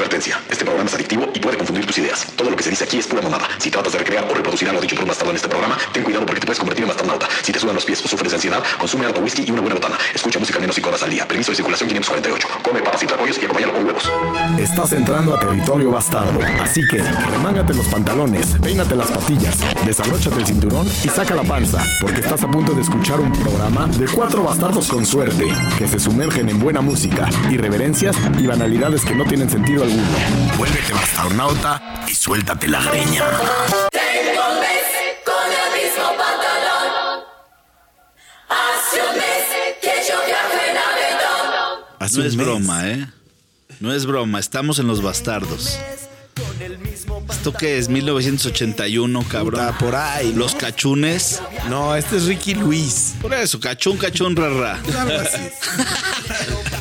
Advertencia, este programa es adictivo y puede confundir tus ideas. Todo lo que se dice aquí es pura mamada. Si tratas de recrear o reproducir algo dicho por un bastardo en este programa, ten cuidado porque te puedes convertir en bastardauta. Si te sudan los pies o sufres de ansiedad, consume algo whisky y una buena botana. Escucha música al menos 5 horas al día. Permiso de circulación 548. Come papas y tlacoyos y acompáñalo con huevos. Estás entrando a territorio bastardo. Así que, remángate los pantalones, peínate las patillas, desabróchate el cinturón y saca la panza, porque estás a punto de escuchar un programa de cuatro bastardos con suerte, que se sumergen en buena música, irreverencias y banalidades que no tienen sentido alguno. Vuélvete bastardonauta y suéltate la greña. Tengo un mes con el mismo pantalón. Hace un mes que yo viajo en avión. Hace No es mes. broma, ¿eh? No es broma, estamos en los bastardos. ¿Esto qué es? 1981, cabrón. Puta, por ahí. ¿no? Los cachunes. No, este es Ricky Luis. Por eso, cachún, cachún, rara.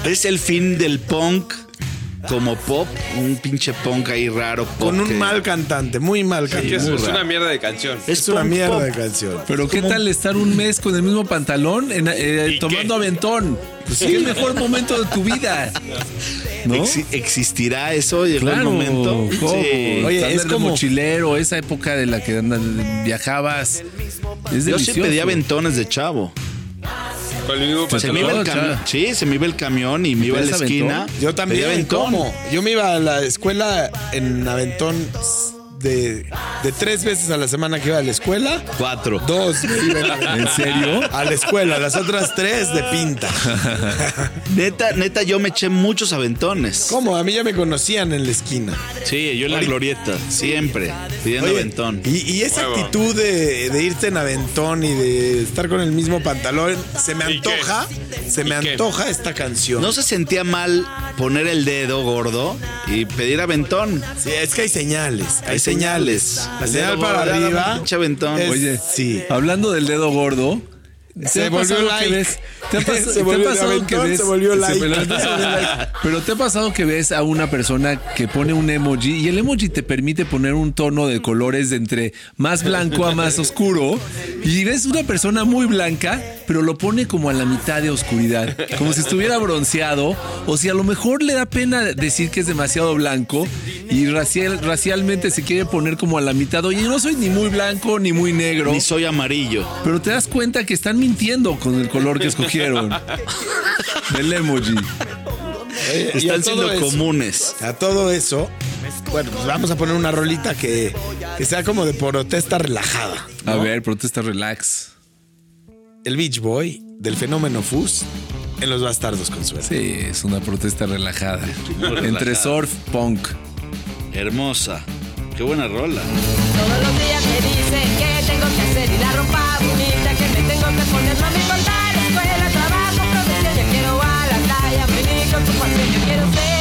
Es el fin del punk como pop. Un pinche punk ahí raro. pop Con un que- mal cantante, muy mal Sí, cantante. es, muy es raro. una mierda de canción. Es una mierda pop. de canción. Pero qué tal estar un mes con el mismo pantalón en- eh, ¿Y tomando qué? aventón. Pues sí, el mejor momento de tu vida. ¿No? Exi- ¿Existirá eso? ¿Llegó Claro. el momento? Oye, es como- mochilero, esa época de la que viajabas. Es Yo sí pedía aventones de chavo. Con el mismo Pues Se me iba el camión. Sí, se me iba el camión y me iba a la ¿Pedías esquina. aventón? Yo también. ¿cómo? Yo me iba a la escuela en Aventón de, de tres veces a la semana que iba a la escuela. Cuatro. Dos me en Aventón. ¿En serio? A la escuela, las otras tres de pinta. Neta, neta, yo me eché muchos aventones. ¿Cómo? A mí ya me conocían en la esquina. Sí, yo en la glorieta, siempre, pidiendo Oye, aventón. Y, y esa Huevo. actitud de, de irte en aventón y de estar con el mismo pantalón, se me ¿Y qué? antoja, se me ¿Y qué? antoja esta canción. ¿No se sentía mal poner el dedo gordo y pedir aventón? Sí, es que hay señales, hay, Hay señales. La señal para arriba. aventón. es- Oye, sí. Hablando del dedo gordo. ¿Te Se volvió like. que ves- ¿Te ha, pas- Se volvió like. pero, entonces se volvió like. Pero te ha pasado que ves a una persona que pone un emoji y el emoji te permite poner un tono de colores de entre más blanco a más oscuro y ves una persona muy blanca, pero lo pone como a la mitad de oscuridad, como si estuviera bronceado o si a lo mejor le da pena decir que es demasiado blanco y racial, racialmente se quiere poner como a la mitad. Oye, yo no soy ni muy blanco ni muy negro. Ni soy amarillo. Pero te das cuenta que están mintiendo con el color que escogieron. Del emoji. Están siendo eso- comunes. A todo eso, bueno, pues vamos a poner una rolita que, que sea como de protesta relajada. A ver, protesta relax. El Beach Boy del fenómeno Fuzz en Los Bastardos con suerte. Sí, es una protesta relajada. Entre surf, punk. Hermosa. Qué buena rola. Todos los días me dicen que tengo que hacer y la ropa bonita No me importa la escuela, trabajo, profesión. Yo quiero a la playa, venir con tu pasión. Yo quiero ser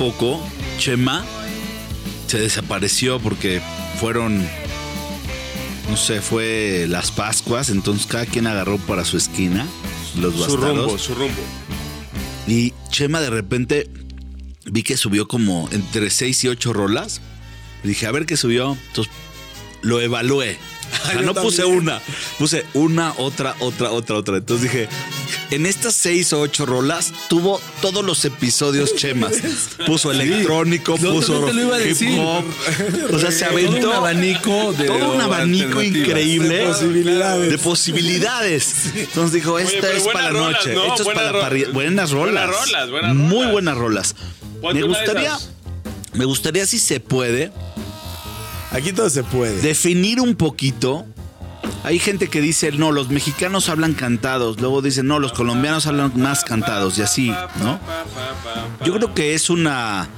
poco, Chema se desapareció porque fueron, no sé, fue las Pascuas, entonces cada quien agarró para su esquina, los Su rumbo, su rumbo. Y Chema de repente vi que subió como entre 6 y 8 rolas. Dije, a ver qué subió. Entonces lo evalué. O sea, yo no puse una, puse una, otra, otra, otra, otra. Entonces dije, en estas seis o ocho rolas tuvo todos los episodios chemas. Puso electrónico, puso no te lo iba a hip decir. hop. O sea, se Todo aventó un abanico de todo un abanico increíble De posibilidades. de posibilidades. Entonces dijo, esta es para la noche, ¿no? esto es Buenas para la parrilla. Buenas rolas. Buenas rolas, buenas Muy rolas. buenas rolas. Ponte Me gustaría, me gustaría si se puede Aquí todo se puede. definir un poquito. Hay gente que dice, no, los mexicanos hablan cantados. Luego dicen, no, los colombianos hablan más cantados y así, ¿no? Yo creo que es una...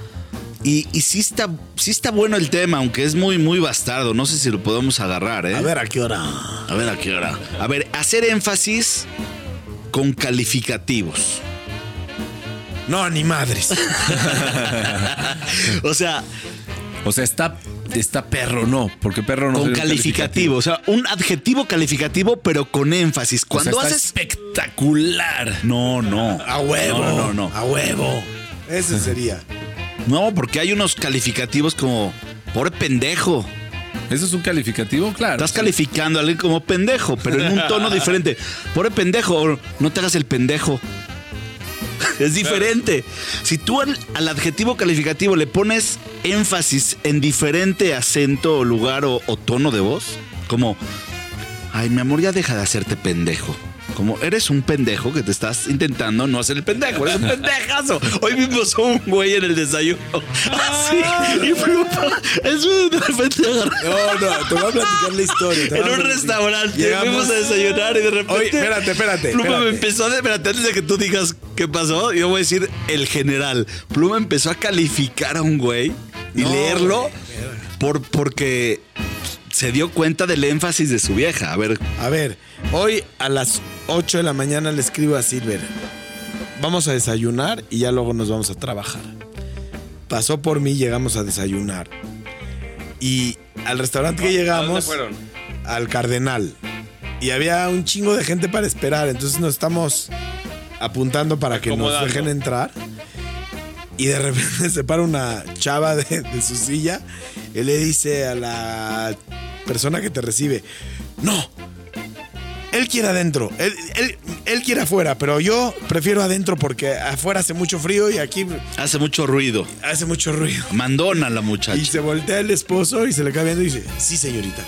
Y, y sí, está, sí está bueno el tema, aunque es muy, muy bastardo. No sé si lo podemos agarrar, ¿eh? A ver, ¿a qué hora? A ver, ¿a qué hora? A ver, hacer énfasis con calificativos. No, ni madres. O sea, O sea, está, está perro, no, porque perro no con calificativo. O sea, un adjetivo calificativo, pero con énfasis. O sea, Cuando está haces... espectacular. No, no. A huevo. No, no, no. A huevo. Ese sería. No, porque hay unos calificativos como pobre pendejo. ¿Eso es un calificativo? Claro. Estás calificando a alguien como pendejo, pero en un tono diferente. Pobre pendejo, o no te hagas el pendejo. Es diferente. Si tú al, adjetivo calificativo le pones énfasis en diferente acento, o lugar o, o tono de voz, como, ay, mi amor, ya deja de hacerte pendejo. Como eres un pendejo que te estás intentando no hacer el pendejo, eres un pendejazo. Hoy mismo un güey en el desayuno. Así. Y Pluma, eso de repente. No, no, te voy a platicar la historia. En un restaurante Llegamos- fuimos a desayunar y de repente. Oye, espérate, espérate, Pluma me empezó a. Espérate, antes de que tú digas qué pasó, yo voy a decir el general. Pluma empezó a calificar a un güey y No, leerlo güey, por, porque se dio cuenta del énfasis de su vieja. A ver, A ver, hoy a las 8 de la mañana le escribo a Silver. Vamos a desayunar y ya luego nos vamos a trabajar. Pasó por mí, llegamos a desayunar. Y al restaurante que ¿A dónde llegamos, fueron? al Cardenal. Y había un chingo de gente para esperar. Entonces nos estamos apuntando para que nos Acomodando. dejen entrar. Y de repente se para una chava de, de su silla y le dice a la persona que te recibe, no, él quiere adentro, él, él, él quiere afuera, pero yo prefiero adentro porque afuera hace mucho frío y aquí hace mucho ruido. hace mucho ruido. Mandona la Y mucha. se voltea el esposo y se le cae viendo y dice, sí, señorita.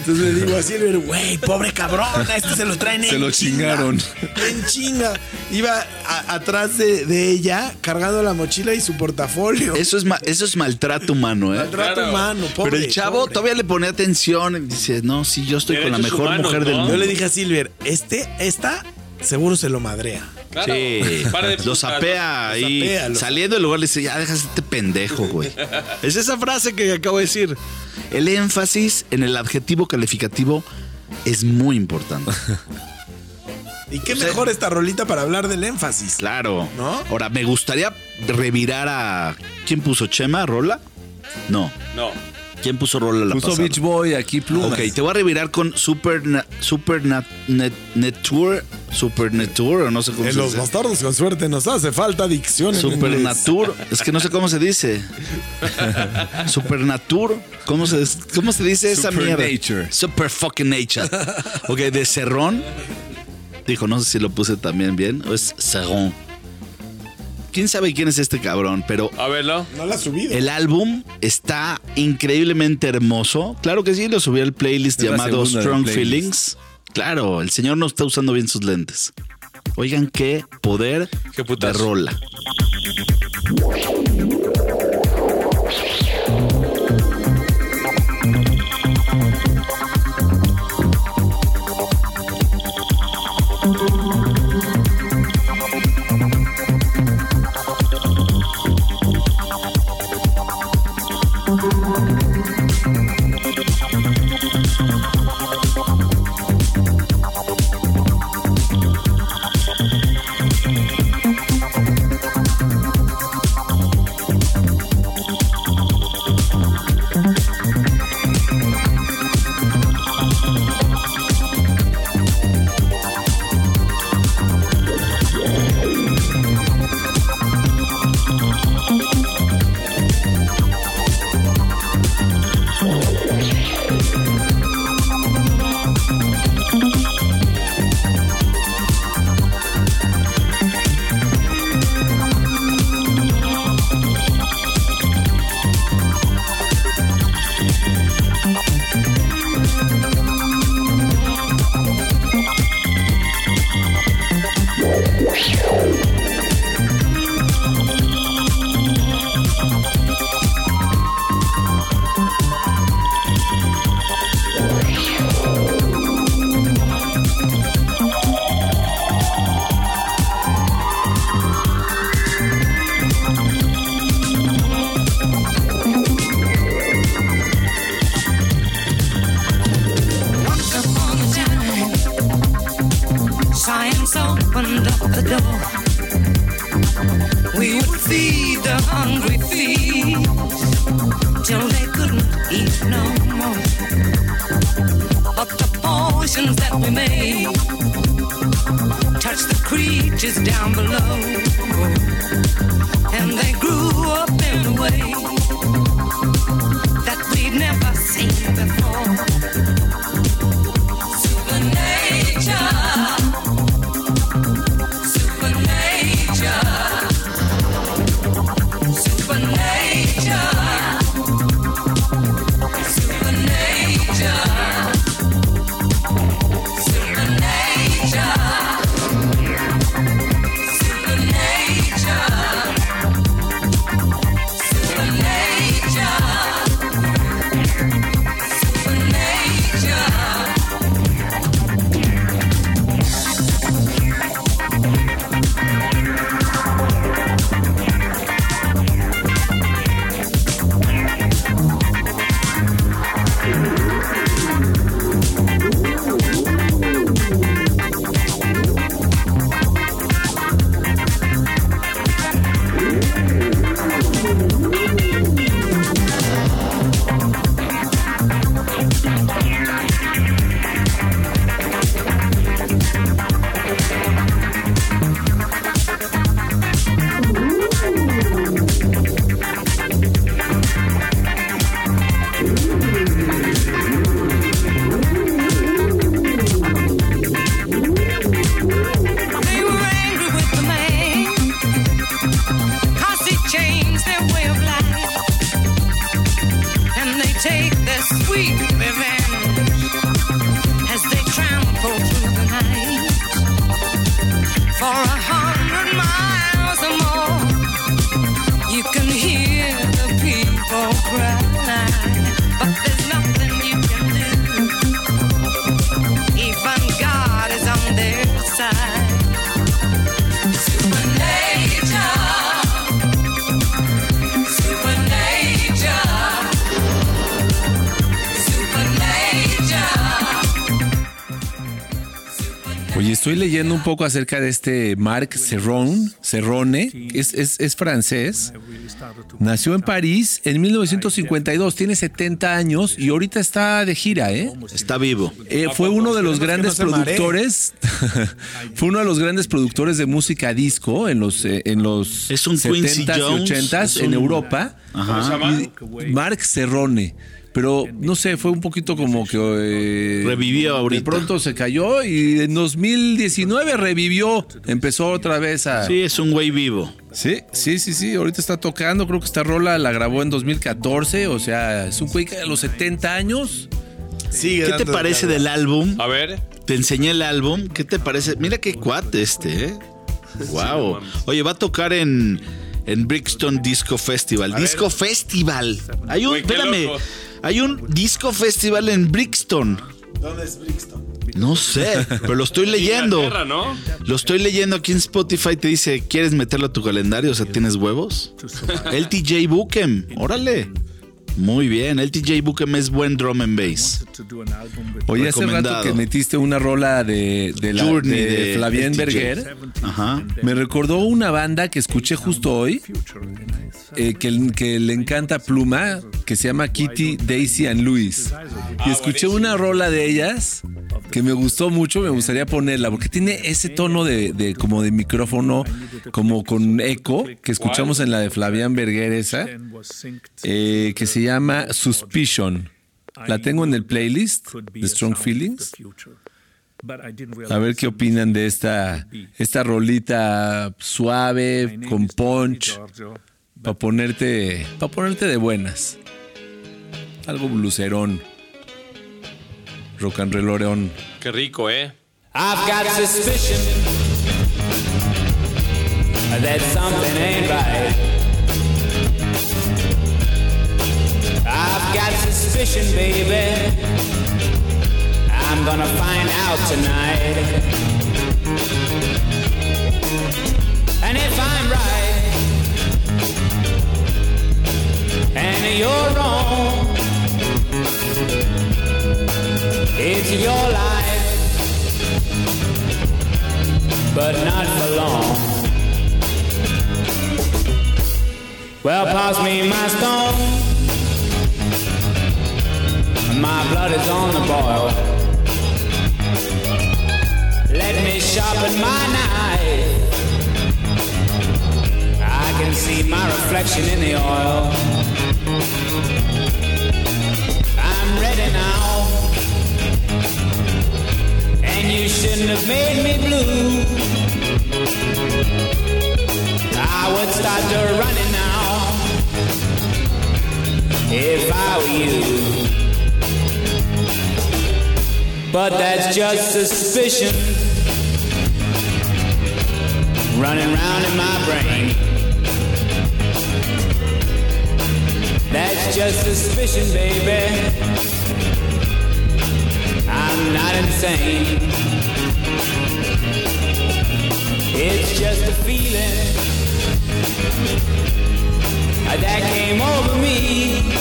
Entonces le digo a Silver, güey, pobre cabrón, a este se lo traen Se en lo chinga, chingaron. En chinga. Iba a- atrás de, de ella cargando la mochila y su portafolio. Eso es, ma- eso es maltrato humano, ¿eh? Maltrato Claro. humano, pobre. Pero el chavo pobre. todavía le pone atención y dice, no, sí, yo estoy con la mejor humanos, mujer del mundo. Yo le dije a Silver, este, esta, seguro se lo madrea. Claro. Sí, Para de lo sapea lo- Saliendo del lugar le dice, ya dejas este pendejo, güey. es esa frase que acabo de decir. El énfasis en el adjetivo calificativo es muy importante. Y qué sea- mejor esta rolita para hablar del énfasis. Claro. ¿No? Ahora, me gustaría revirar a. ¿Quién puso Chema? ¿Rola? No. No. ¿Quién puso Rola la Puso pasada? Beach Boy aquí plumas. Ok, te voy a revirar con Super, Na- Super Nat- Net, Net Tour. Super Net Tour, o no sé cómo En se los dice. bastardos con suerte nos hace falta dicción. Supernatur, es que no sé cómo se dice. Supernatur, ¿cómo se, cómo se dice esa mierda? Supernature. Super fucking nature. Ok, de Cerrón. Dijo, no sé si lo puse también bien. O es Cerrón. ¿Quién sabe quién es este cabrón? Pero A verlo. No la ha subido. el álbum está increíblemente hermoso. Claro que sí, lo subí al playlist Es llamado Strong playlist. Feelings. Claro, el señor no está usando bien sus lentes. Oigan qué poder Qué de rola. Below, and they grew up in a way poco acerca de este Marc Serron, Serrone, es, es, es francés. Nació en París en 1952, tiene 70 años y ahorita está de gira, ¿eh? Está vivo. Eh, fue uno de los grandes productores. fue uno de los grandes productores de música disco en los eh, en los Es un Quincy 70s y Jones, 80s es en Europa. Y- Marc Serrone. Pero no sé, fue un poquito como que eh, Revivió ahorita. De pronto se cayó y en 2019 revivió, empezó otra vez a Sí, es un güey vivo. Sí, sí, sí, sí, ahorita está tocando, creo que esta rola la grabó en 2014, o sea, es un güey que a los 70 años Sigue ¿Qué te parece de del álbum? A ver. Te enseñé el álbum. ¿Qué te parece? Mira qué cuate este, ¿eh? Wow. Oye, va a tocar en, en Brixton Disco Festival. Disco Festival. Hay un, espérame, loco. Hay un disco festival en Brixton. ¿Dónde es Brixton? No sé, pero lo estoy leyendo. Inglaterra, ¿no? Lo estoy leyendo aquí en Spotify. Te dice, ¿quieres meterlo a tu calendario? O sea, ¿tienes huevos? El TJ Bookem. Órale. Muy bien. El TJ Bookem es buen drum and bass. Oye, hace rato que metiste una rola de, de, la, Journey de de Flavien. Berger. Ajá. Me recordó una banda que escuché justo hoy, eh, que, que le encanta Pluma, que se llama Kitty, Daisy and Luis. Y escuché una rola de ellas que me gustó mucho, me gustaría ponerla, porque tiene ese tono de, de- como de micrófono, como con eco, que escuchamos en la de Flavian Berger esa, eh, que se llama Suspicion. La tengo en el playlist de Strong Feelings. A ver qué opinan de esta, esta rolita suave, con punch, para ponerte, para ponerte de buenas. Algo blucerón. Rock and rollorón. Qué rico, ¿eh? I've got suspicion that something ain't right. Suspicion, baby. I'm gonna find out tonight. And if I'm right, and you're wrong, it's your life. but not for long. Well, pass me my stone. My blood is on the boil. Let me sharpen my knife. I can see my reflection in the oil. I'm ready now. And you shouldn't have made me blue. I would start to running now. If I were you. But that's just suspicion running round in my brain. That's just suspicion, baby. I'm not insane. It's just a feeling that came over me.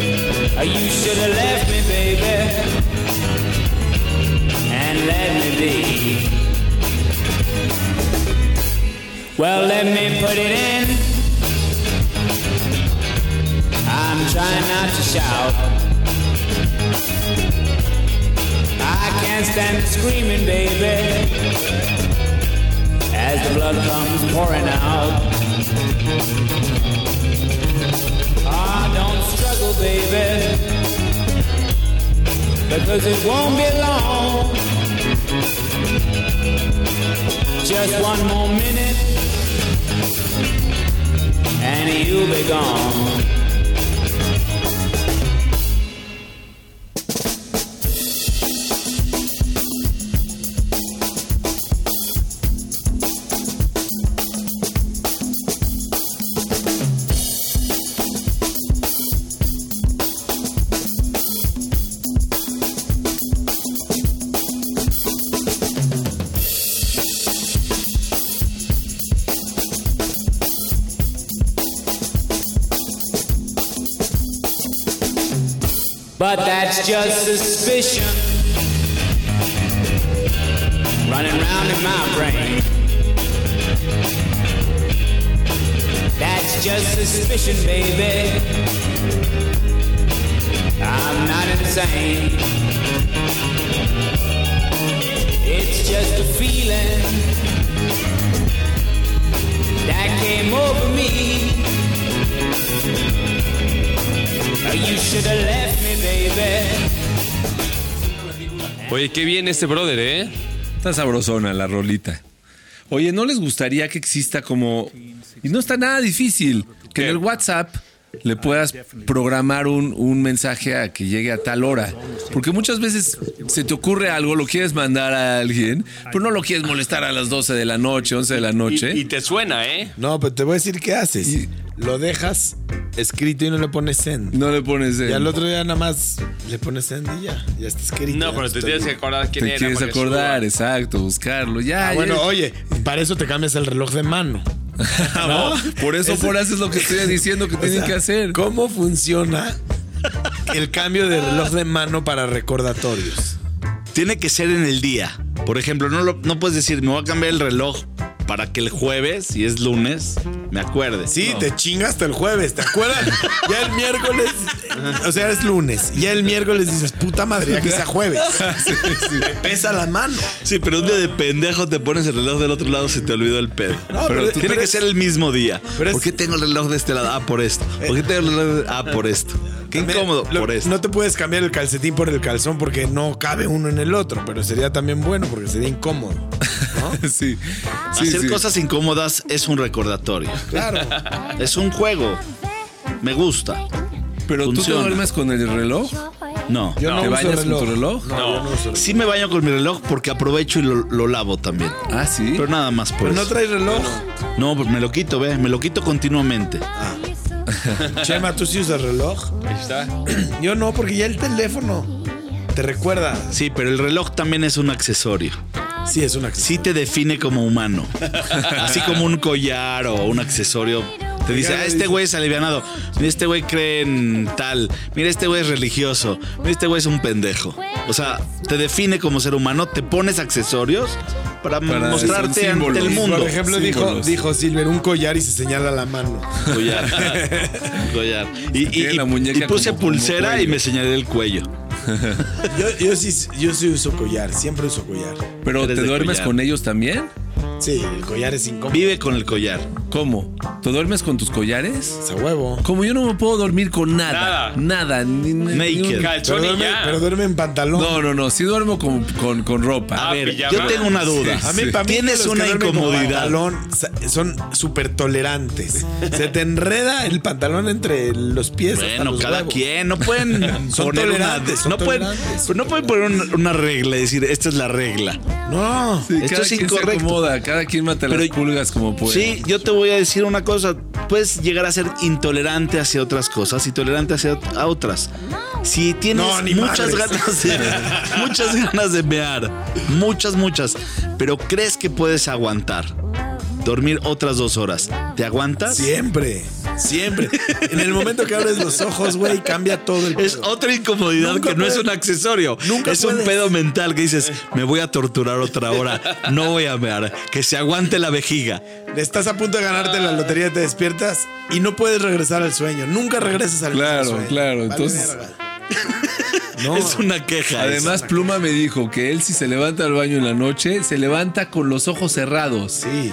Oh, you should have left me, baby, and let me be. Well, let me put it in. I'm trying not to shout. I can't stand screaming, baby, as the blood comes pouring out. Baby, because it won't be long. Just one more minute, and you'll be gone. But that's just suspicion running round in my brain. That's just suspicion, baby. I'm not insane. It's just a feeling that came over me. Oye, qué bien este brother, ¿eh? Está sabrosona la rolita. Oye, ¿no les gustaría que exista como... Y no está nada difícil, que en el WhatsApp le puedas programar un, un mensaje a que llegue a tal hora. Porque muchas veces se te ocurre algo, lo quieres mandar a alguien, pero no lo quieres molestar a las 12 de la noche, 11 de la noche. Y, y te suena, ¿eh? No, pero te voy a decir qué haces. Lo dejas escrito y no le pones send. no le pones... Y el- al otro día nada más le pones send y ya. Ya está escrito. No, pero te tienes que acordar quién Te era. quieres porque acordar, suba. exacto, buscarlo. Ya, Ah, ya. bueno, oye, para eso te cambias el reloj de mano. No, por eso Ese- por haces lo que estoy diciendo que O tienen sea, que hacer. ¿Cómo funciona el cambio de reloj de mano para recordatorios? Tiene que ser en el día. Por ejemplo, no, lo- no puedes decir, me voy a cambiar el reloj para que el jueves, si es lunes, me acuerde. Sí, No. te chingas hasta el jueves, ¿te acuerdas? ya el miércoles, o sea, es lunes. Ya el miércoles dices, puta madre, ya que sea jueves. Pesa la mano. Sí, pero un día de pendejo te pones el reloj del otro lado, se te olvidó el pedo. No, pero pero- tiene pero que es- ser el mismo día. pero es- ¿Por qué tengo el reloj de este lado? Ah, por esto. ¿Por qué tengo el reloj de... Ah, por esto. Qué incómodo. Lo- por esto. No te puedes cambiar el calcetín por el calzón porque no cabe uno en el otro, pero sería también bueno porque sería incómodo. ¿No? Sí. sí, Hacer sí. cosas incómodas es un recordatorio. Claro. Es un juego. Me gusta. Pero tú te Funciona. duermes con el reloj. No. Yo no, ¿Te uso bañas reloj. con tu reloj? No, yo no uso reloj. Sí me baño con mi reloj porque aprovecho y lo, lo lavo también. Ah, sí. Pero nada más por Pero no traes reloj. No, pues me lo quito, ve. Me lo quito continuamente. Chema, ¿tú sí usas reloj? Ahí está. Yo no, porque ya el teléfono te recuerda. Sí, pero el reloj también es un accesorio. Sí, es una Sí te define como humano. Así como un collar o un accesorio Te dice, ah, este güey es alivianado. Mira, este güey cree en tal. Mira, este güey es religioso. Mira, este güey es un pendejo. O sea, te define como ser humano, te pones accesorios para, Para- mostrarte ante el mundo. Por ejemplo, dijo, símbolos. dijo Silver, un collar y se señala la mano. Collar. Collar. Y, y- la y- puse como- como pulsera y me señalé el cuello. Yo, yo sí, yo sí uso collar, siempre uso collar. Pero ¿te duermes collar. con ellos también? Sí, el collar es incómodo. Vive con el collar. ¿Cómo? ¿Te duermes con tus collares? Es a huevo. Como yo no me puedo dormir con nada. Nada. Nada. ni- ni- Naked. ni un- Pero y duerme, ya. pero duerme en pantalón. No, no, no. Sí duermo con, con, con ropa. A Ah, ver, pijama. yo tengo una duda. A mí, para mí Tienes una incomodidad. pantalón son súper tolerantes. Se te enreda el pantalón entre los pies. hasta Bueno, los cada huevos. quien. No pueden Son poner una, tolerantes, no pueden, no pueden poner una, una regla y decir, esta es la regla. No. Sí, esto cada es quien se incorrecto. acomoda, cada quien mata las pulgas como puede. Sí, yo te voy a decir una cosa. Puedes llegar a ser intolerante hacia otras cosas y tolerante hacia a otras. Si tienes No, muchas ganas de muchas ganas de mear, muchas, muchas, pero crees que puedes aguantar dormir otras dos horas, ¿te aguantas? Siempre. Siempre. En el momento que abres los ojos, güey, cambia todo el Es pedo. otra incomodidad Nunca que no es un accesorio. Nunca es un pedo mental que dices, me voy a torturar otra hora, no voy a mear, que se aguante la vejiga. Estás a punto de ganarte la lotería, te despiertas y no puedes regresar al sueño. Nunca regresas al Claro, sueño. claro, Vale entonces-. No. Es una queja. Además, Pluma me dijo que él si se levanta al baño en la noche, se levanta con los ojos cerrados. Sí.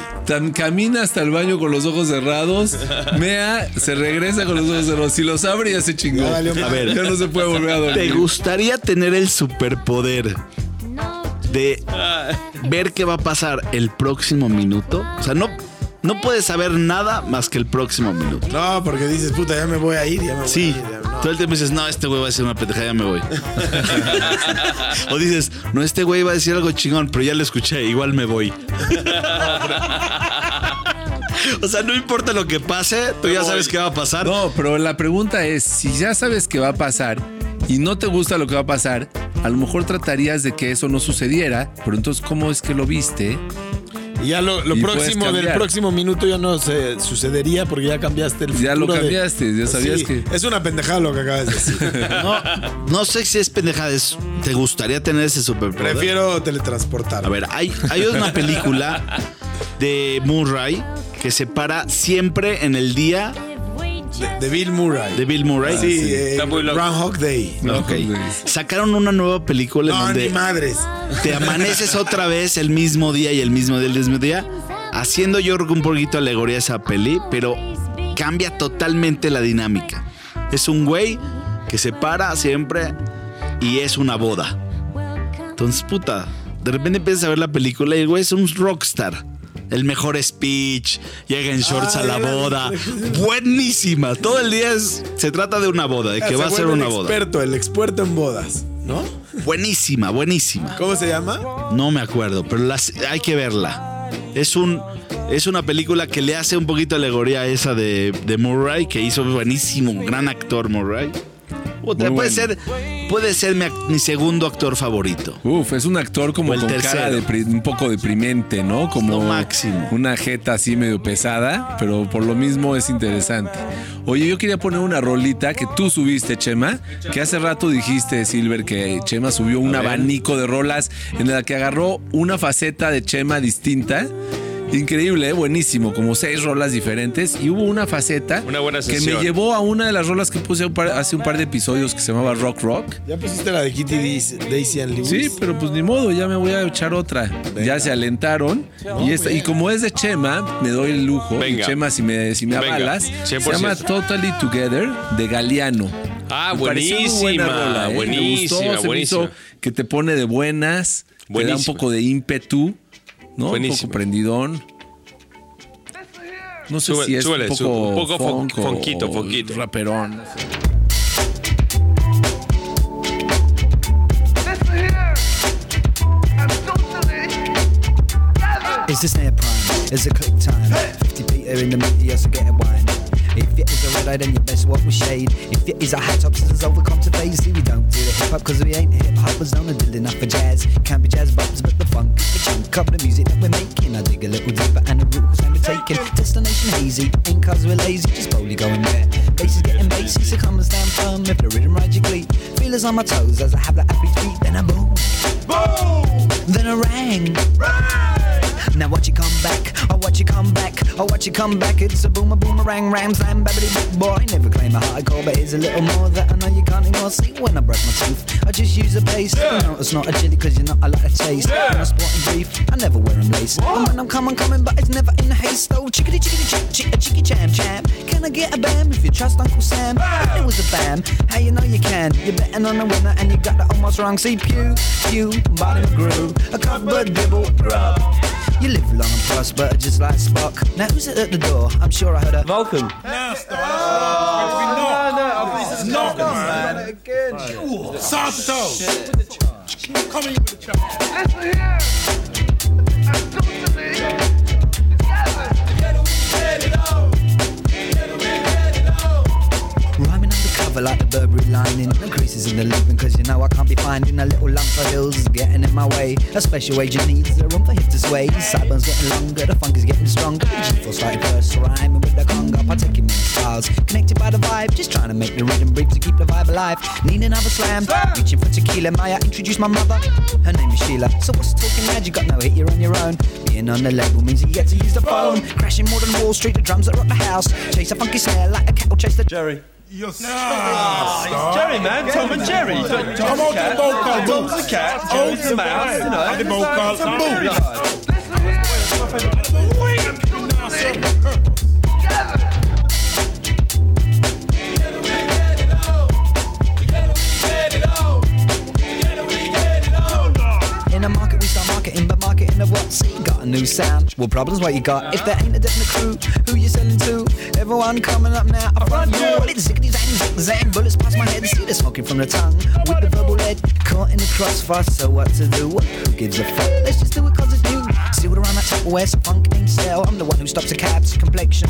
Camina hasta el baño con los ojos cerrados, mea, se regresa con los ojos cerrados. Si los abre ya se chingó. Ya A ver. ya no se puede volver a ¿Te dormir. gustaría tener el superpoder de ver qué va a pasar el próximo minuto? O sea, no, no puedes saber nada más que el próximo minuto. No, porque dices, puta, ya me voy a ir, ya me voy Sí, a ir. no. todo el tiempo dices, no, este güey va a decir una pendejada, ya me voy. o dices, no, este güey va a decir algo chingón, pero ya lo escuché, igual me voy. o sea, no importa lo que pase, tú ya sabes qué va a pasar. No, pero la pregunta es, si ya sabes qué va a pasar y no te gusta lo que va a pasar, a lo mejor tratarías de que eso no sucediera, pero entonces, ¿cómo es que lo viste? Y ya lo, lo Y puedes próximo del próximo minuto ya no se sucedería porque ya cambiaste el Ya lo de- cambiaste, ya sabías Sí, que- Es una pendejada lo que acabas de decir. No, no sé si es pendejada, es- ¿te gustaría tener ese superpoder? Prefiero teletransportar. A ver, hay, hay una película de Murray que se para siempre en el día De, de Bill Murray. de Bill Murray. sí, eh, Está muy loco. Groundhog Day. Ok. Sacaron una nueva película en No, donde ni madres. te amaneces otra vez el mismo día y el mismo día, el mismo día, haciendo yo un poquito alegoría a esa peli, pero cambia totalmente la dinámica. Es un güey que se para siempre y es una boda. Entonces, puta, de repente empiezas a ver la película y el güey es un rockstar. El mejor speech, llega en shorts Ah, a la boda. Buenísima. Todo el día es- se trata de una boda, de que Se va a ser una el boda. experto, el experto en bodas, ¿no? Buenísima, buenísima. ¿Cómo se llama? No me acuerdo, pero las, hay que verla. Es un es una película que le hace un poquito alegoría a esa de, de Murray, que hizo buenísimo, gran actor Murray. Muy puede bueno. ser, puede ser mi, segundo actor favorito. Uf, es un actor como el con tercero. cara depri- un poco deprimente, ¿no? Como Lo máximo. una jeta así medio pesada, pero por lo mismo es interesante. Oye, yo quería poner una rolita que tú subiste, Chema, que hace rato dijiste, Silver, que Chema subió un abanico de rolas en la que agarró una faceta de Chema distinta. Increíble, ¿eh? buenísimo, como seis rolas diferentes y hubo una faceta Una buena que me llevó a una de las rolas que puse un par- hace un par de episodios que se llamaba Rock Rock. Ya pusiste la de Kitty Daisy, Daisy and Lewis. Sí, pero pues ni modo, ya me voy a echar otra. Ya se alentaron. y, esta- y como es de Chema, me doy el lujo. Venga. Y Chema, si me, si me avalas, 100%. se llama Totally Together de Galeano. Ah, Me buena buenísima, rola, ¿eh? Me buenísima, gustó, se me buenísima. hizo que te pone de buenas, te da un Buenísima. poco de ímpetu, ¿no? Un Buenísima. poco prendidón. No sé Sube- si es súbele, un poco, un poco funk o- fonquito, fonquito. Raperón. Is this air prime? Is it click time? 50 Peter in the media, so get a wine. If it is a red eye, then you best walk with shade. If it is a high top, scissors overcome to phase. See, we don't do the hip hop cause we ain't hip hoppers, don't do enough for jazz. Can't be jazz bobs, but the funk is the chunk of the music that we're making. I dig a little deeper and the root cause we're taking. Destination hazy, ain't cause we're lazy, just boldly going there. Bass is getting bassy, so come and stand firm if the rhythm rides your glee. Feelers on my toes as I have the athlete's beat, then I boom. Boom! Then I rang. Now watch it come back, oh watch it come back, oh watch it come back. It's a boomer boomerang ram slam babbity big boy. Never claim a hardcore, but here's a little more that I know you can't ignore. See when I brush my teeth, I just use a paste. No, it's not a chili cause you're not I like a taste. When I'm sporting brief, I never wear them lace. And when I'm coming, coming, but it's never in haste. Oh chickity chickity chick chick a chicky jam jam. Can I get a bam if you trust Uncle Sam? If it was a bam, how you know you can? You're betting on the winner and you got that almost wrong. See pew pew bottom groove, a covered dibble grub. You live long and prosper, just like Spock. Now who's it at the door? I'm sure I heard a welcome. Now stop. Oh, no, no, no, no, man. Again. Right. Santo. With the chop. Listen here. I'm totally together. Rhyming undercover like the bird lining. No creases in the living, cause you know I can't be finding a little lump of hills getting in my way. A special agent needs a room for hip to sway. Sideburns getting longer, the funk is getting stronger. The G4 starting first, rhyming with the conga. Partaking in styles, connected by the vibe. Just trying to make the rhythm breathe to keep the vibe alive. Need another slam, reaching for tequila. Maya introduce my mother. Her name is Sheila. So what's talking mad? You got no hit, you're on your own. Being on the label means you get to use the phone. Crashing more than Wall Street, the drums that rock the house. Chase a funky snare like a cattle chase the Jerry. It's Jerry, man. Tom and Jerry. Tom's the cat. Tom's the cat. Jerry's the mouse. You know. Tom and Jerry. In the market, we start marketing, but marketing of what? See, got a new sound. Well, problems what you got. If there ain't a definite crew, who you selling to? Everyone coming up now. I front. Well, it's ziggity zang, zang. Bullets past my head. See the smoking from the tongue. With the verbal lead, caught in the crossfire. So what to do? Who gives a fuck? Let's just do it cause it's new. See what around that Tupperware, so funk ain't sell. I'm the one who stops a cab's complexion.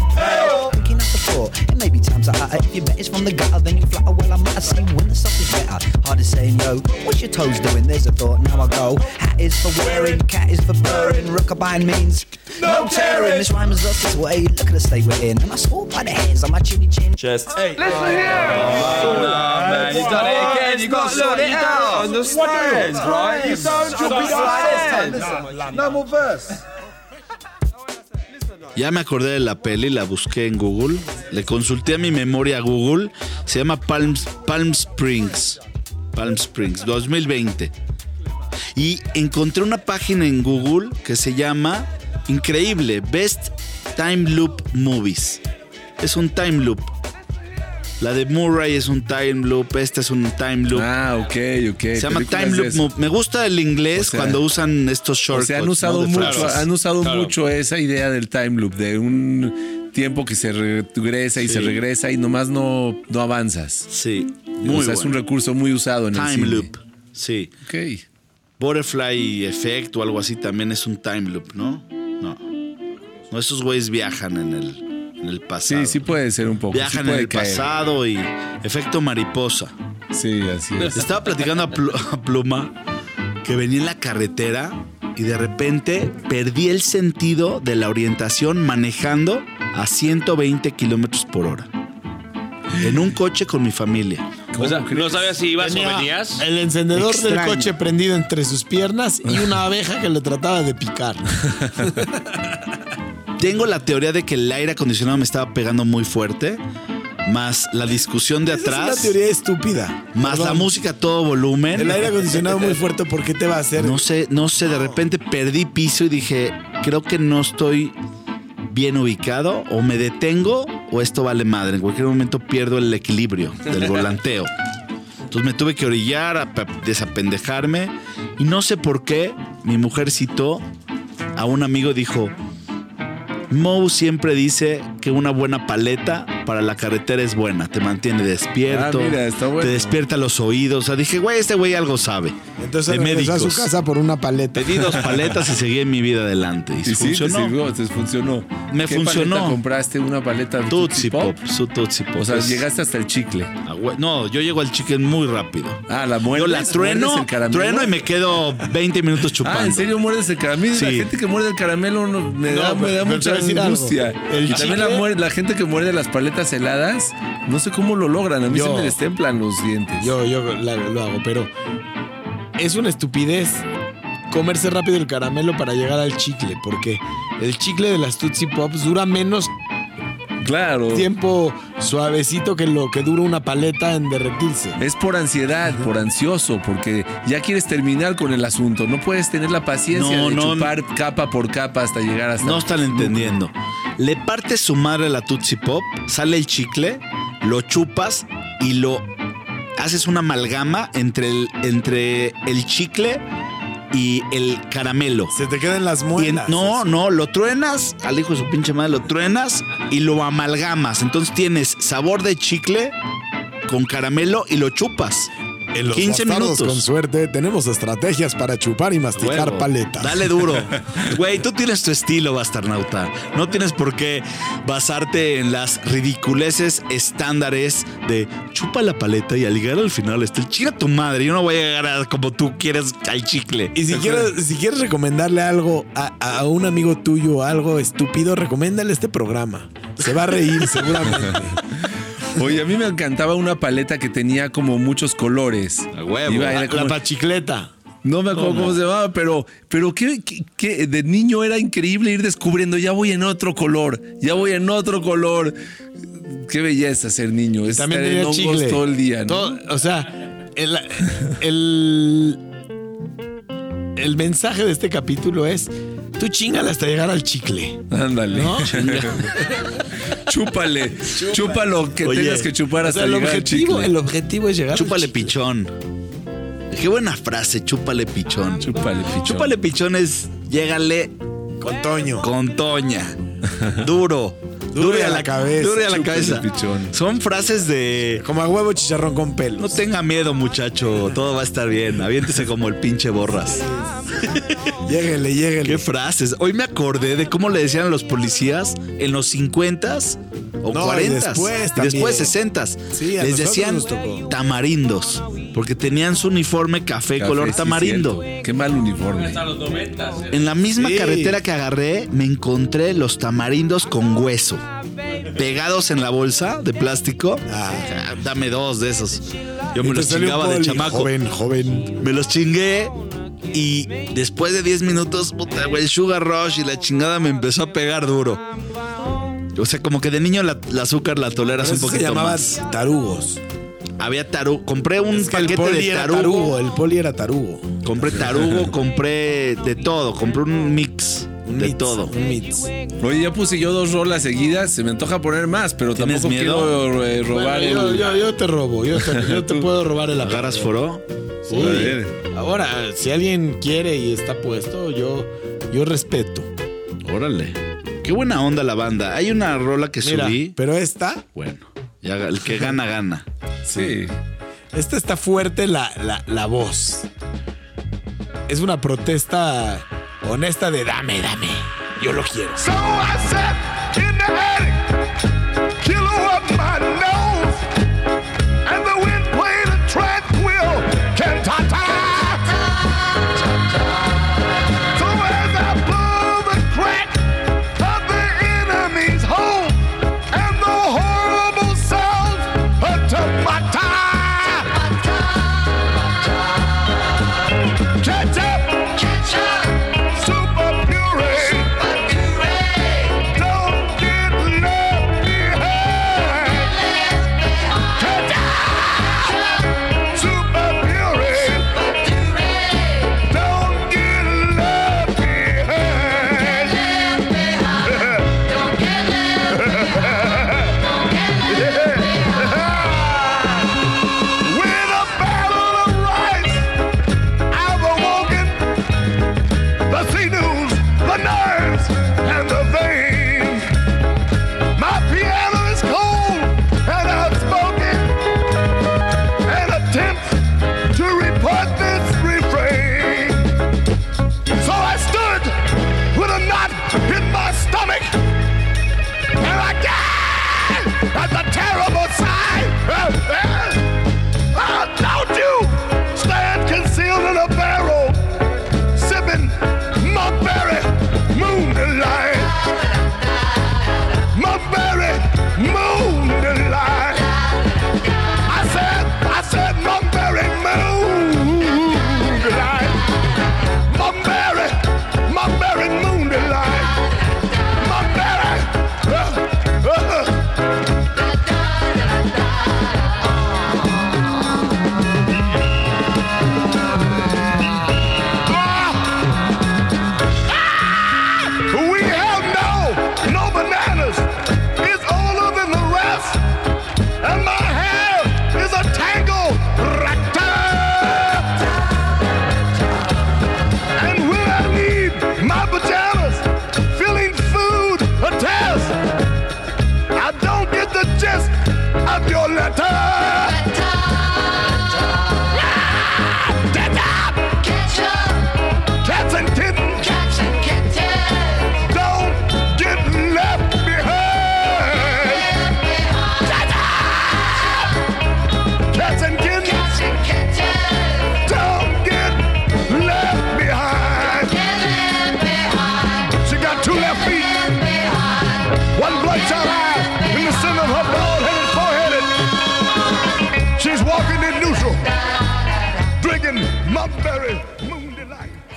Picking up the floor, it may be times I utter. If you bet it's from the gutter, then you flutter. Well, I might have seen when the stuff is better. Hard as saying, yo, what's your toes doing? There's a thought, now I go. Hat is for wearing, cat is for purring. Rookabine means no tearing. This rhyme has lost its way. Look at the state we're in. And I swore by the hairs on my chinny chin. Chest. Hey. Listen here. Oh, man. You've done it again. You've got to sort it out. Understand, right? You don't understand. No more verse. Ya me acordé de la peli, la busqué en Google. Le consulté a mi memoria a Google. Se llama Palm, Palm Springs. Palm Springs, 2020. Y encontré una página en Google que se llama Increíble, Best Time Loop Movies. Es un time loop. La de Murray es un time loop, esta es un time loop. Ah, ok, ok. se llama time loop. Me gusta el inglés O sea, cuando usan estos O shortcuts. sea, han usado mucho, frases. han usado Claro. mucho esa idea del time loop, de un tiempo que se regresa y Sí. se regresa y nomás no, no avanzas. Sí, o muy sea, es un bueno. recurso muy usado en el Time loop. Sí. Ok. Butterfly Effect o algo así también es un time loop, ¿no? No. No, esos güeyes viajan en el, en el pasado. Sí, sí puede ser un poco. sí Viajan en el caer. pasado y efecto mariposa. Sí, así es. Estaba platicando a, Plu- a Pluma que venía en la carretera y de repente perdí el sentido de la orientación manejando a 120 kilómetros por hora. En un coche con mi familia. O sea, no sabías si ibas o venías. el encendedor del coche prendido entre sus piernas y una abeja que le trataba de picar. Tengo la teoría de que el aire acondicionado me estaba pegando muy fuerte, más la discusión de Esa es atrás, una teoría estúpida. más la música a todo volumen. El aire acondicionado muy fuerte, ¿por qué te va a hacer? No sé, no sé, de repente perdí piso y dije, creo que no estoy bien ubicado, o me detengo o esto vale madre. En cualquier momento pierdo el equilibrio del volanteo. Entonces me tuve que orillar, a pe- desapendejarme y no sé por qué mi mujer citó a un amigo, dijo, Moe siempre dice que una buena paleta para la carretera es buena. Te mantiene despierto. Ah, mira, está bueno. Te despierta los oídos. O sea, dije, güey, este güey algo sabe. Entonces de regresó a médicos. su casa por una paleta. Pedí dos paletas y seguí en mi vida adelante. Y, Y sí, te funcionó. sirvió, te funcionó. Me ¿Qué funcionó. paleta compraste una paleta de Tootsie Pop. Su Tootsie Pop. O sea, Es- llegaste hasta el chicle. Ah, güey, No, yo llego al chicken muy rápido. Ah, la Yo muerdes. la trueno, el trueno y me quedo 20 minutos chupando. Ah, ¿en serio muerdes el caramelo? La Sí. gente que muerde el caramelo no- me No, da, me mucha angustia. El y también la, la gente que muerde las paletas heladas, no sé cómo lo logran. A mí Yo- se me destemplan los dientes. Yo, yo la- lo hago, pero es una estupidez comerse rápido el caramelo para llegar al chicle, porque el chicle de las Tootsie Pops dura menos claro. tiempo suavecito que lo que dura una paleta en derretirse. Es por ansiedad, por ansioso, porque ya quieres terminar con el asunto. No puedes tener la paciencia No, de no. chupar capa por capa hasta llegar hasta. No están entendiendo. Le partes su madre a la Tootsie Pop, sale el chicle, lo chupas y lo haces una amalgama entre el, entre el chicle y el caramelo. Se te quedan las en- muelas. no, no, lo truenas, al hijo de su pinche madre, lo truenas y lo amalgamas. Entonces tienes sabor de chicle con caramelo y lo chupas. En los 15 bastardos, minutos. con suerte, tenemos estrategias para chupar y masticar Huevo. paletas. Dale duro. Güey, tú tienes tu estilo, bastarnauta. No tienes por qué basarte en las ridiculeces estándares de chupa la paleta y al llegar al final está el chinga tu madre. Yo no voy a llegar a como tú quieres al chicle. Y si quieres, si quieres recomendarle algo a, a un amigo tuyo, algo estúpido, recomiéndale este programa. Se va a reír seguramente. Oye, a mí me encantaba una paleta que tenía como muchos colores. A huevo. Iba, La, como- la pachicleta. No me acuerdo cómo se llamaba, pero, pero qué, qué- qué- de niño era increíble ir descubriendo, ya voy en otro color, ya voy en otro color. Qué belleza ser niño, es También estar en tenía hongos chicle. todo el día. ¿no? Todo- o sea, el, el, el mensaje de este capítulo es: tú chingale hasta llegar al chicle. Ándale. ¿No? Chúpale, chúpalo que Oye, tengas que chupar O hasta sea, el llegar objetivo, el objetivo es llegar al Chúpale pichón. Qué buena frase, chúpale pichón. Chúpale, pichón. Chúpale pichón es llégale Con Toño. con toña. Duro. Duro y a la cabeza. Duro y a la cabeza. pichón. Son frases de Como a huevo chicharrón con pelos. No tenga miedo, muchacho. Todo va a estar bien. Aviéntese como el pinche borras. Lléguele, lléguele. Qué frases. Hoy me acordé de cómo le decían a los policías en los 50s o No, y 40s. después y también. después 60s. Sí, a Les decían nos tocó. tamarindos. Porque tenían su uniforme café, Café, color tamarindo. Qué mal uniforme. En la misma Sí. carretera que agarré, me encontré los tamarindos con hueso. Pegados en la bolsa de plástico. Ah, dame dos de esos. Yo me los chingaba de chamaco. Joven, joven. Me los chingué y después de 10 minutos, puta, güey, el Sugar Rush y la chingada me empezó a pegar duro. O sea, como que de niño la, la azúcar la toleras un Eso se poquito llamaba más. tarugos. Había tarugo. Compré un Es que paquete poli de tarugo. El poli era tarugo. Compré tarugo, compré de todo. Compré un mix Un de mix, todo. Un mix. Oye, ya puse yo dos rolas seguidas, se me antoja poner más, pero ¿Tienes tampoco miedo? quiero eh, robar Bueno, el... yo- yo te robo. Yo te, yo te puedo robar el ¿Agarras foro? Sí. Ahora, si alguien quiere y está puesto, yo, yo respeto. Órale. Qué buena onda la banda. Hay una rola que Mira, subí. pero esta, Bueno, ya el que gana, gana. Sí. esta está fuerte la, la, la voz. Es una protesta honesta de dame, dame. Yo lo quiero.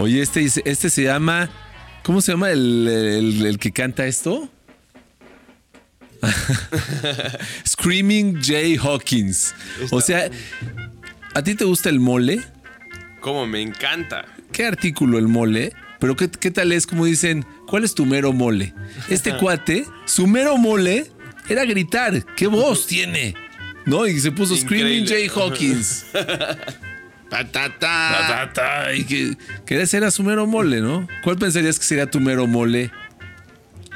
Oye, este, este se llama. ¿Cómo se llama el, el- el que canta esto? Screaming Jay Hawkins. O sea, ¿a ti te gusta el mole? Como me encanta. ¿Qué artículo el mole? Pero ¿qué, qué tal es como dicen? ¿Cuál es tu mero mole? Este cuate, su mero mole era gritar. ¿Qué voz tiene? ¿No? Y se puso Screaming Jay. Hawkins. Patata. Patata. Y que, que ese era su mero mole, ¿no? ¿Cuál pensarías que sería tu mero mole?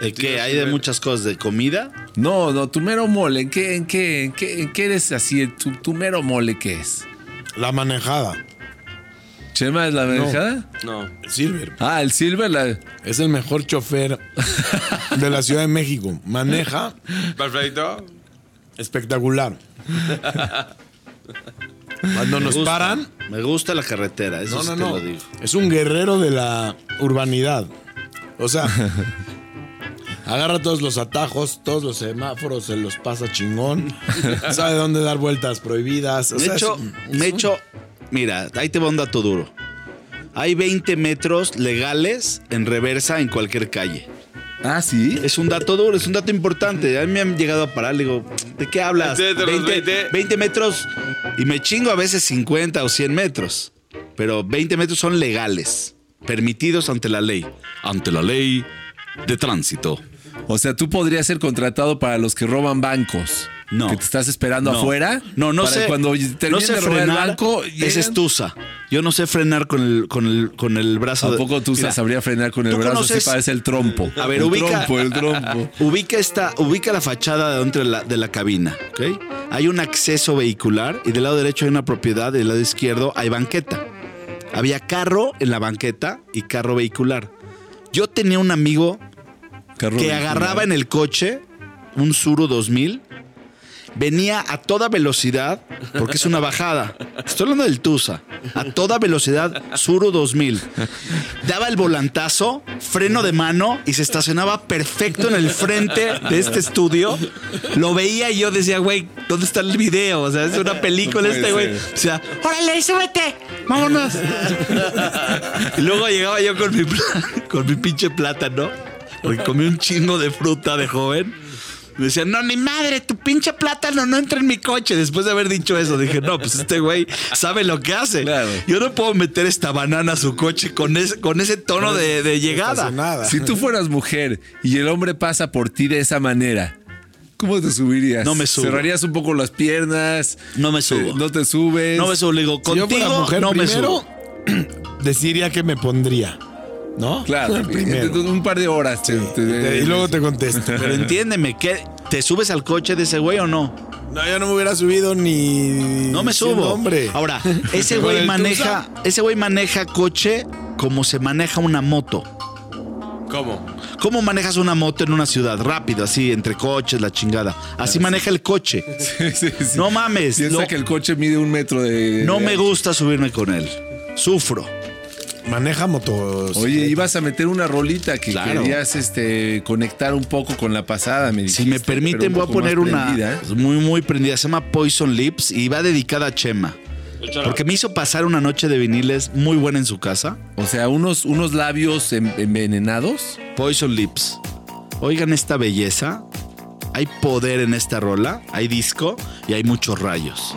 ¿De qué? ¿Hay de muchas cosas? ¿De comida? No, no, tu mero mole. ¿En qué, en qué, en qué, en qué eres así? ¿Tu, tu mero mole qué es? La manejada. ¿Chema es la manejada? No. Silver. Ah, el Silver. La... Es el mejor chofer de la Ciudad de México. Maneja Perfecto. espectacular. Cuando Me nos gusta. paran, Me gusta la carretera, eso no, sí no, te no. lo digo. Es un guerrero de la urbanidad. O sea, agarra todos los atajos, todos los semáforos, se los pasa chingón. Sabe dónde dar vueltas prohibidas. O Me sea, echo, es- me mira, ahí te va un dato duro. Hay 20 metros legales en reversa en cualquier calle. Ah, sí. Es un dato duro, es un dato importante. A mí me han llegado a parar, le digo, ¿de qué hablas? Sí, de los 20, 20. 20 metros y me chingo a veces 50 o 100 metros. Pero 20 metros son legales, permitidos ante la ley. Ante la ley de tránsito. O sea, tú podrías ser contratado para los que roban bancos. No. Que te estás esperando No. afuera. No, no para sé. Cuando no sé de robar el frenar. banco. es llegan. estusa. Yo no sé frenar con el, con el, con el brazo. de- Tampoco tú Mira, sabría frenar con el ¿tú brazo, conoces- así parece el trompo. A ver, el ubica. trompo, el trompo. Ubica esta, ubica la fachada de dentro de la, de la cabina, ¿ok? Hay un acceso vehicular y del lado derecho hay una propiedad y del lado izquierdo hay banqueta. Había carro en la banqueta y carro vehicular. Yo tenía un amigo Carro que agarraba en el coche un Suru 2000, venía a toda velocidad, porque es una bajada. Estoy hablando del Tusa. A toda velocidad, Suru 2000. Daba el volantazo, freno de mano y se estacionaba perfecto en el frente de este estudio. Lo veía y yo decía, güey, ¿dónde está el video? O sea, es una película No este güey. O sea, órale, súbete, vámonos. y luego llegaba yo con mi, con mi pinche plátano, porque comí un chingo de fruta de joven. Me decían, no, ni madre, tu pinche plátano no entra en mi coche. Después de haber dicho eso, dije, no, pues este güey sabe lo que hace. Claro. Yo no puedo meter esta banana a su coche con ese, con ese tono de, de llegada. estacionada. Si tú fueras mujer y el hombre pasa por ti de esa manera, ¿cómo te subirías? No me subo. Cerrarías un poco las piernas. No me subo. eh, No te subes. No me subo, le digo, Si yo fuera contigo mujer no me primero, subo. deciría que me pondría. ¿No? Claro, un par de horas. te- te- y luego te contesto. Pero entiéndeme, ¿qué, ¿te subes al coche de ese güey o no? No, yo no me hubiera subido ni. No me subo. Hombre. Ahora, ese güey maneja, ese güey maneja coche como se maneja una moto. ¿Cómo? ¿Cómo manejas una moto en una ciudad? Rápido, así, entre coches, la chingada. Así maneja el coche. Sí, sí, sí. No mames. Piensa lo- que el coche mide un metro de. no de me gusta subirme con él. Sufro. Maneja motos. Oye, ibas a meter una rolita que Claro. querías este, conectar un poco con la pasada, me Si me permiten, voy a poner una prendida. muy, muy prendida. Se llama Poison Lips y va dedicada a Chema. Porque me hizo pasar una noche de viniles muy buena en su casa. O sea, unos, unos labios en- envenenados. Poison Lips. Oigan esta belleza. Hay poder en esta rola, hay disco y hay muchos rayos.